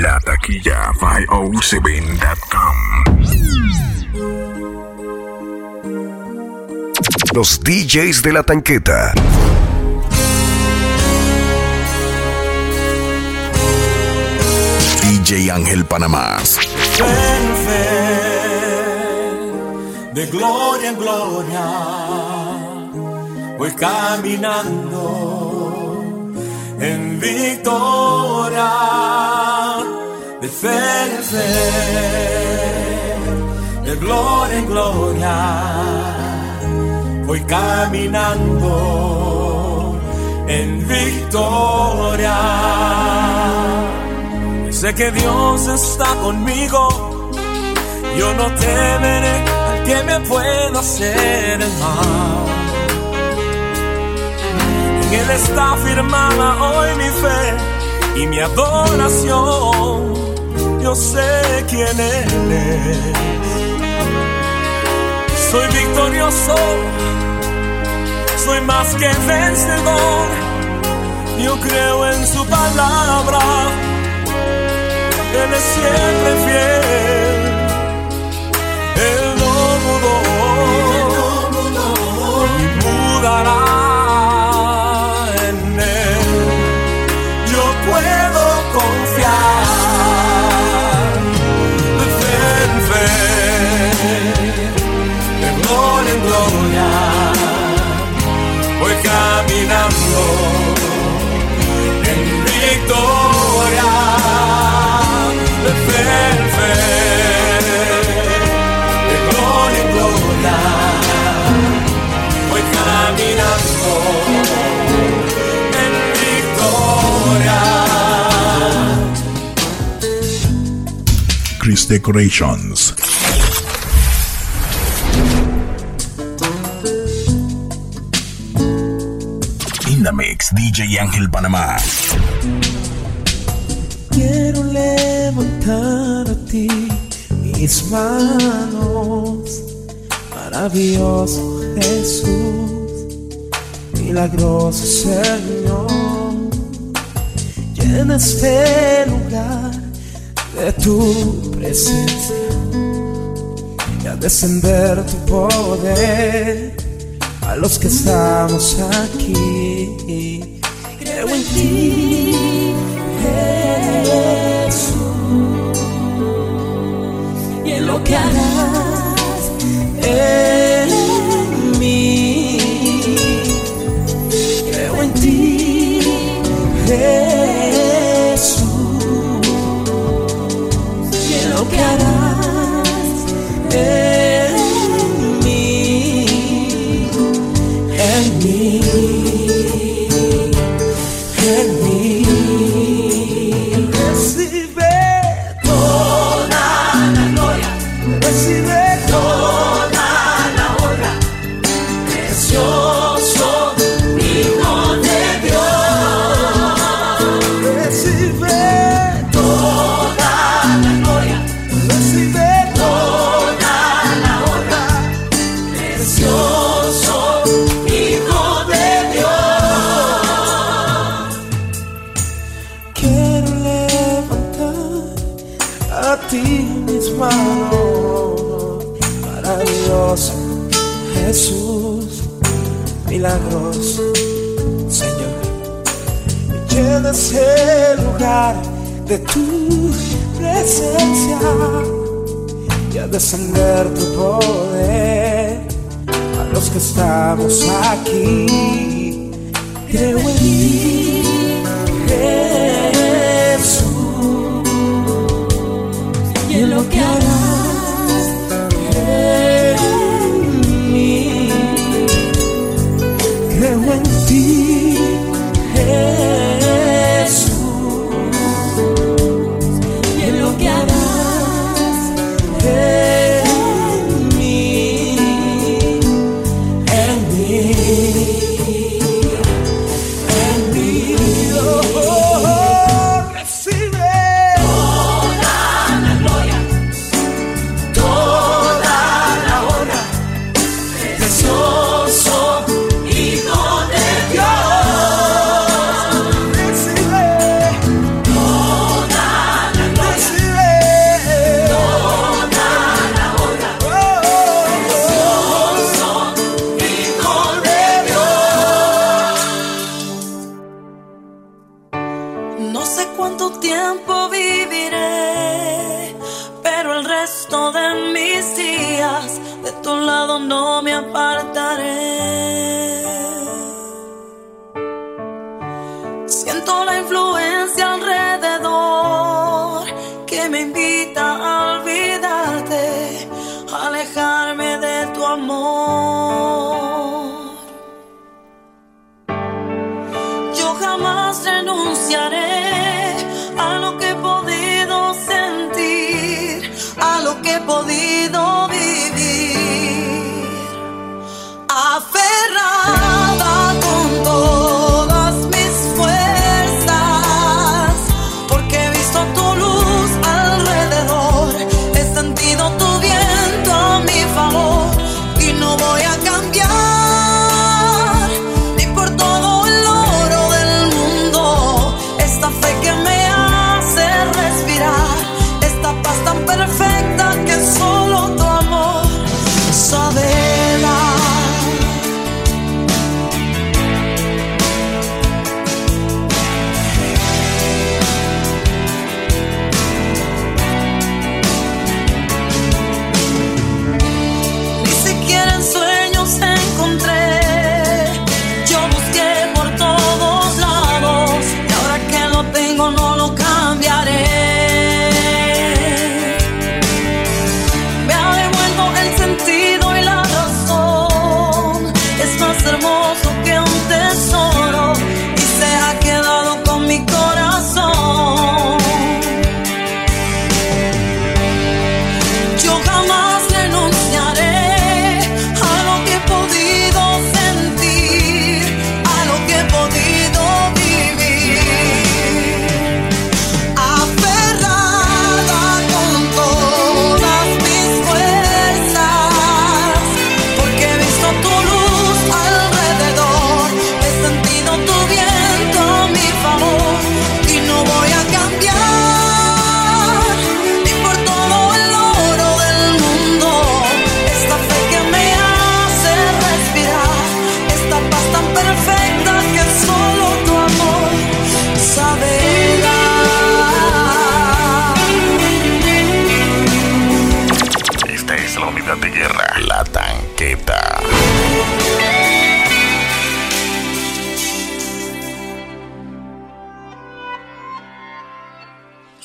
La taquilla 507.com. Los DJs de la tanqueta. DJ Ángel Panamá. Ven, ven, de gloria en gloria, voy caminando en victoria, fe de gloria en gloria, voy caminando en victoria. Sé que Dios está conmigo, yo no temeré al que me pueda hacer el mal. En Él está firmada hoy mi fe y mi adoración, yo sé quién Él es. Soy victorioso, soy más que vencedor, yo creo en su palabra. Él es siempre fiel. Él Decorations. In the mix, DJ Ángel Panamá. Quiero levantar a ti mis manos, maravilloso Jesús, milagroso Señor. Llena este lugar de tu presencia y a descender tu poder a los que estamos aquí. Creo en ti. Jesús y en lo que harás de tu presencia y a descender tu poder a los que estamos aquí. Creo en ti,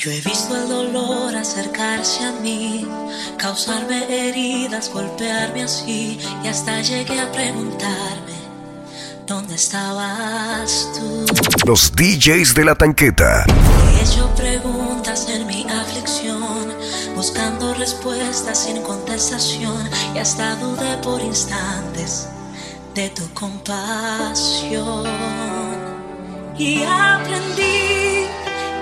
Yo he visto el dolor acercarse a mí, causarme heridas, golpearme así y hasta llegué a preguntarme, ¿dónde estabas tú? Los DJs de la tanqueta. He hecho preguntas en mi aflicción, buscando respuestas sin contestación y hasta dudé por instantes de tu compasión y aprendí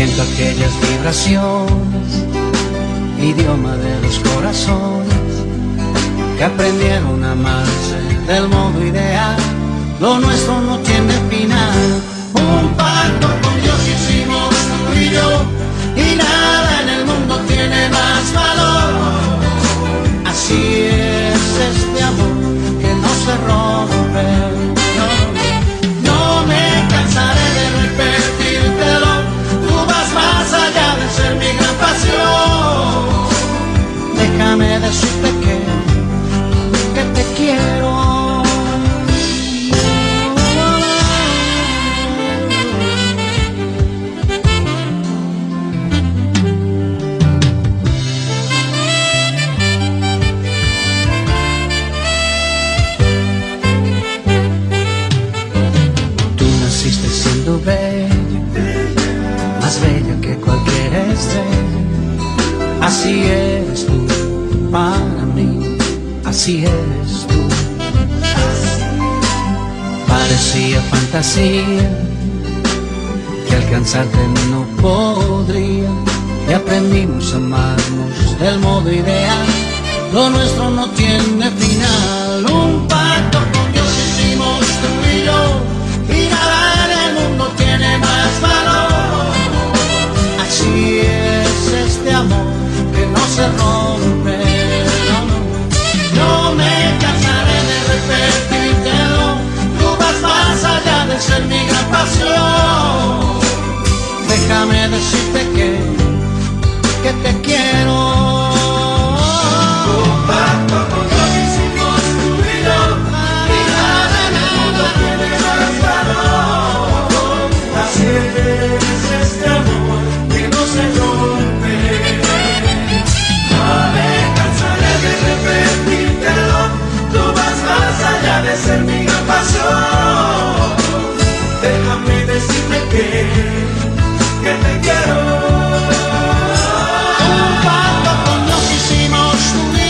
Siento aquellas vibraciones, idioma de los corazones que aprendieron a amarse del modo ideal. Lo nuestro no tiene final. Un pacto con Dios hicimos tú y yo y nada en el mundo tiene más valor. Así es este amor que no se así eres tú. Parecía fantasía que alcanzarte no podría. Y aprendimos a amarnos del modo ideal. Lo nuestro no tiene final. Un pacto con Dios hicimos tú y yo. Y nada en el mundo tiene más valor. Así es este amor que no se rompe. Ser mi gran pasión. Déjame decirte que, que te quiero. Que te quiero. Un pacto con Dios hicimos tú y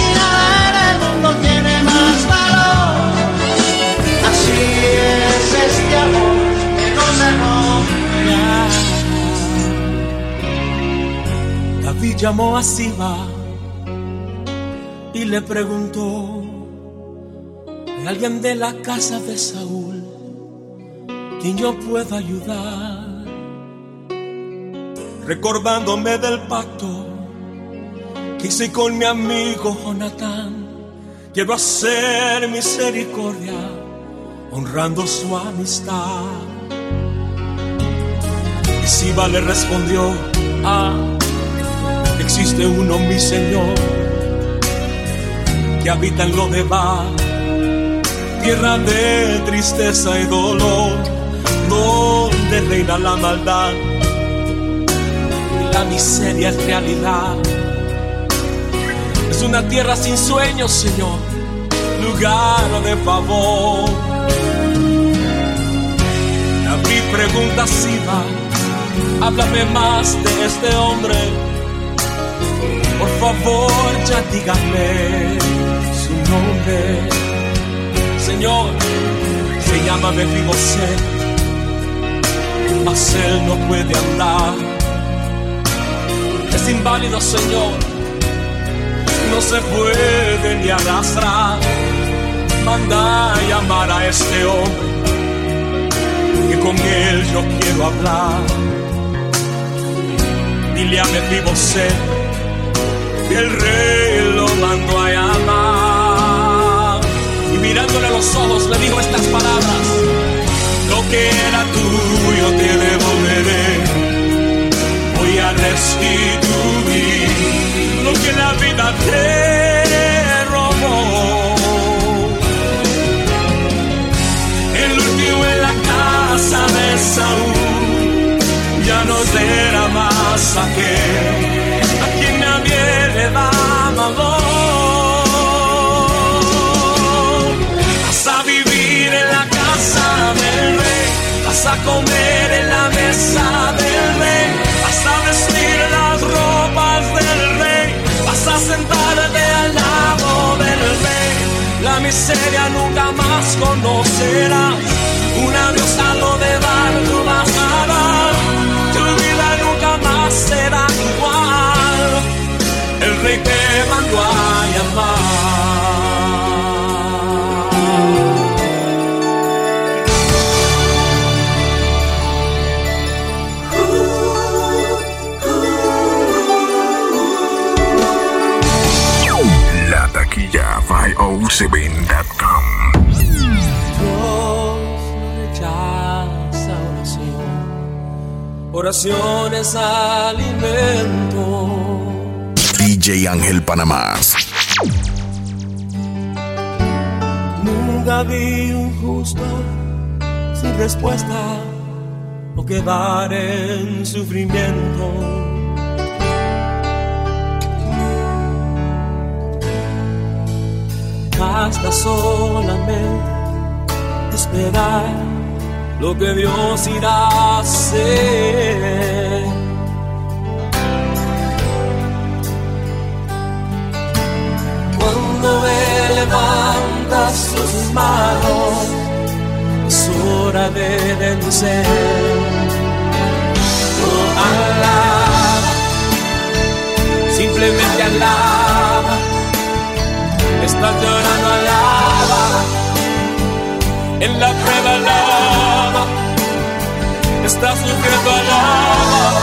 y nada en el mundo tiene más valor. Así es este amor que no se rompe. David llamó a Siba y le preguntó, ¿hay alguien de la casa de Saúl quien yo pueda ayudar? Recordándome del pacto que hice con mi amigo Jonatán, quiero hacer misericordia honrando su amistad. Y Siba le respondió, ah, existe uno, mi Señor, que habita en lo de Bar, tierra de tristeza y dolor, donde reina la maldad la miseria es realidad. Es una tierra sin sueños, Señor, lugar de favor. David pregunta si va, háblame más de este hombre. Por favor, ya dígame su nombre. Señor, se llama Mefiboset, mas él no puede andar. Es inválido, Señor, no se puede ni arrastrar. Manda a llamar a este hombre, que con él yo quiero hablar. Dile a Mefiboset que el rey lo mandó a llamar. Y mirándole a los ojos le dijo estas palabras: Lo que era tuyo te devolveré. A restituir lo que la vida te robó. El último en la casa de Saúl ya no será más aquel a quien nadie le da valor. Vas a vivir en la casa del rey, vas a comer la miseria nunca más conocerás. Un adiós a lo de dar no bajará. Tu vida nunca más será igual. El rey te mandó a llamar. 507.com. Dios no rechaza oración. Oración es alimento. DJ Ángel Panamá. Nunca vi un justo sin respuesta o quedar en sufrimiento. Basta solamente esperar lo que Dios irá a hacer. Cuando Él levanta sus manos, es hora de vencer. Oh, alaba, simplemente alaba. Estás llorando, alaba. En la prueba, alaba. Estás sufriendo, alaba.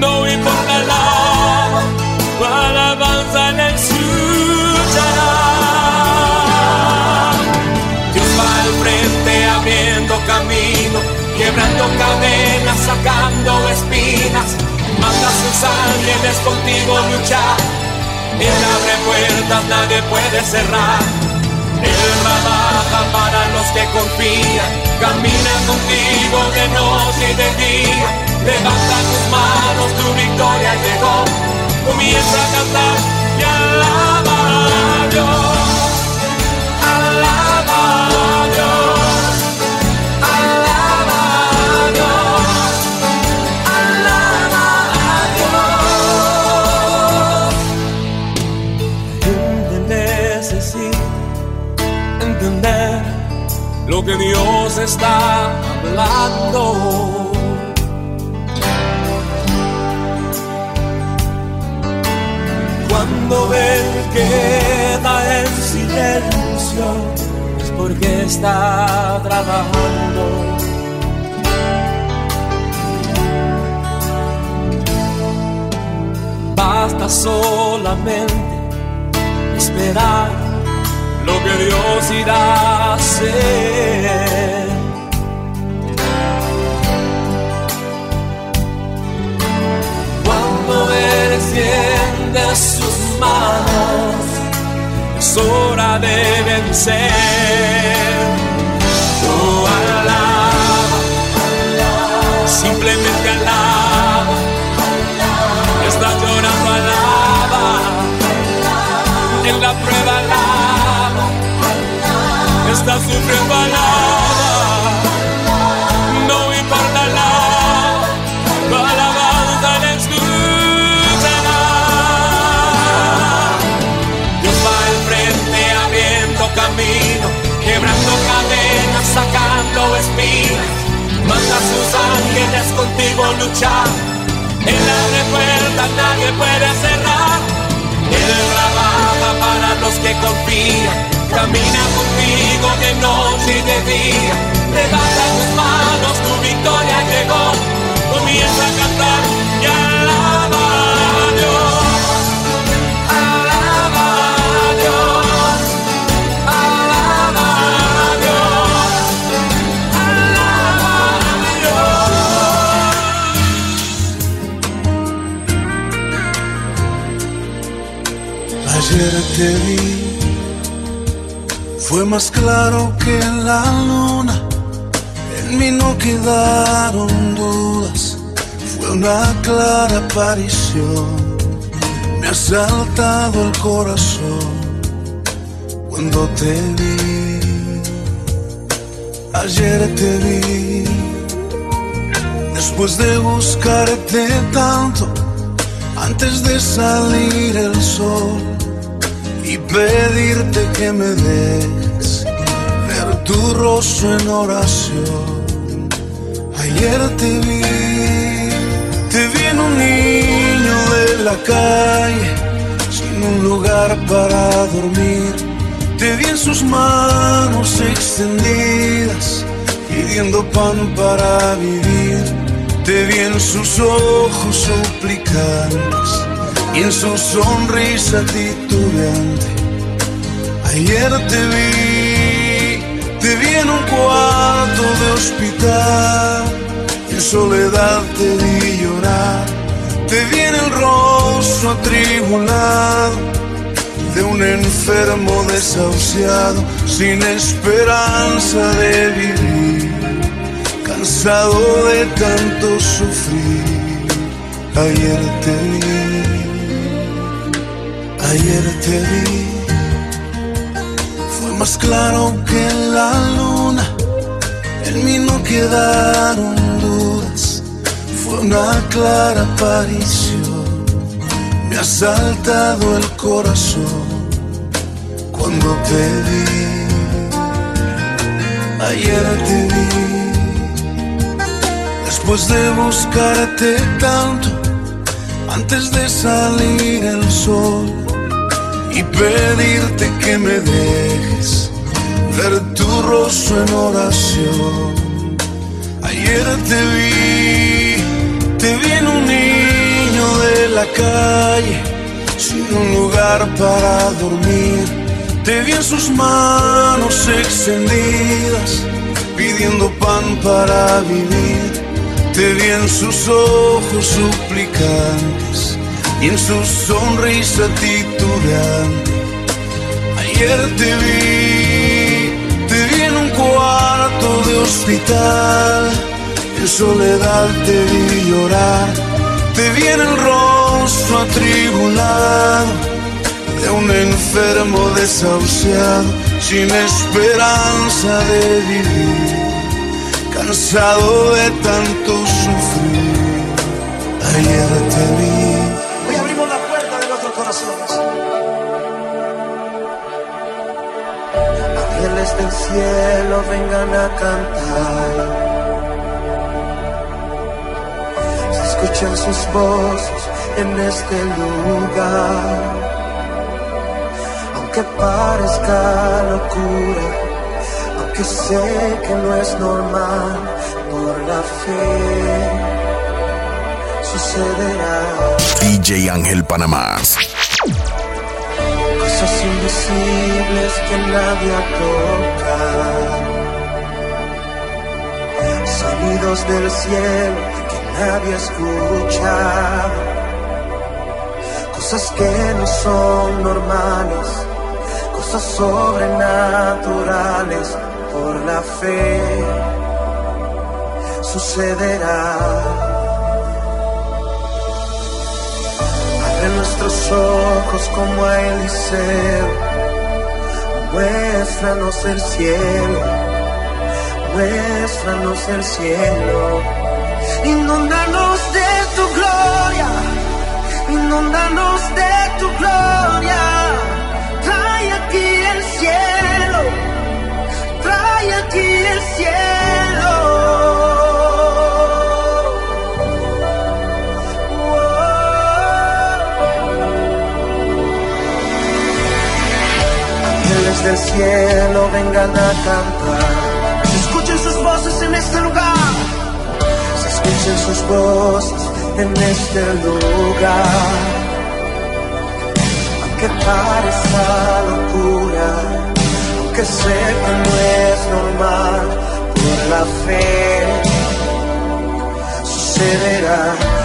No importa, alaba. Tu alabanza le escuchará. Dios va al frente abriendo camino, quebrando cadenas, sacando espinas. Manda sus ángeles contigo luchar. Él abre puertas, nadie puede cerrar. Él trabaja para los que confían. Camina contigo de noche y de día. Levanta tus manos, tu victoria llegó. Comienza a cantar y alaba. Que Dios está hablando. Cuando Él queda en silencio es porque está trabajando. Basta solamente esperar lo que Dios irá a hacer. Cuando Él extiende sus manos, es hora de vencer. Oh, alaba, simplemente alaba. Estás llorando, alaba. En la prueba. Estás sufriendo, alaba. No importa. Tu alabanza le escuchará. Dios va al frente abriendo camino, quebrando cadenas, sacando espinas. Manda a sus ángeles contigo luchar. Él abre puertas, nadie puede cerrar. Él trabaja para los que confían. Camina contigo de noche de día. Levanta tus manos, tu victoria llegó. Comienza a cantar y alaba a Dios. Alaba a Dios. Alaba a Dios. Alaba a Dios. Ayer te vi, fue más claro que la luna. En mí no quedaron dudas, fue una clara aparición. Me ha saltado el corazón cuando te vi. Ayer te vi, después de buscarte tanto, antes de salir el sol y pedirte que me des ver tu rostro en oración. Ayer te vi, te vi en un niño de la calle, sin un lugar para dormir. Te vi en sus manos extendidas, pidiendo pan para vivir. Te vi en sus ojos suplicantes y en su sonrisa titubeante. Ayer te vi, te vi en un cuarto de hospital, en soledad te vi llorar, te vi en el rostro atribulado de un enfermo desahuciado, sin esperanza de vivir, cansado de tanto sufrir. Ayer te vi ayer te vi, fue más claro que la luna, en mí no quedaron dudas, fue una clara aparición, me ha saltado el corazón cuando te vi, ayer te vi, después de buscarte tanto, antes de salir el sol y pedirte que me dejes ver tu rostro en oración. Ayer te vi, te vi en un niño de la calle, sin un lugar para dormir. Te vi en sus manos extendidas, pidiendo pan para vivir. Te vi en sus ojos suplicantes y en su sonrisa titubeante. Ayer te vi, te vi en un cuarto de hospital, en soledad te vi llorar, te vi en el rostro atribulado de un enfermo desahuciado, sin esperanza de vivir, cansado de tanto sufrir. Ayer te vi. Corazones. Ángeles del cielo vengan a cantar. Se escuchan sus voces en este lugar. Aunque parezca locura, aunque sé que no es normal, por la fe sucederá. DJ Ángel Panamá. Invisibles que nadie toca. Sonidos del cielo que nadie escucha. Cosas que no son normales, cosas sobrenaturales por la fe sucederá. Nuestros ojos como a Eliseo, muéstranos el cielo, muéstranos el cielo, inundanos de tu gloria, inundanos de tu gloria, Ángeles del cielo vengan a cantar. Se escuchen sus voces en este lugar. Se escuchen sus voces en este lugar. Aunque parezca locura, aunque sé que no es normal, por la fe sucederá.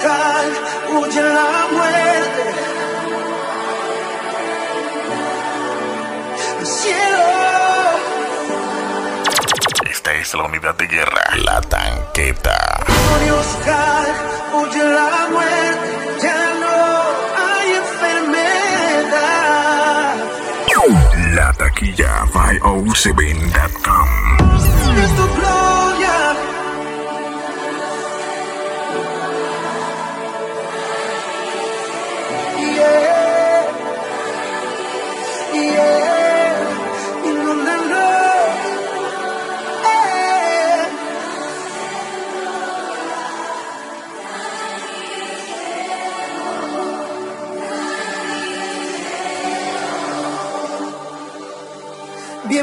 Demonios caen, huye la muerte. El cielo. Esta es la unidad de guerra, la tanqueta. Huye la muerte. Ya no hay enfermedad. La taquilla 507.com. Es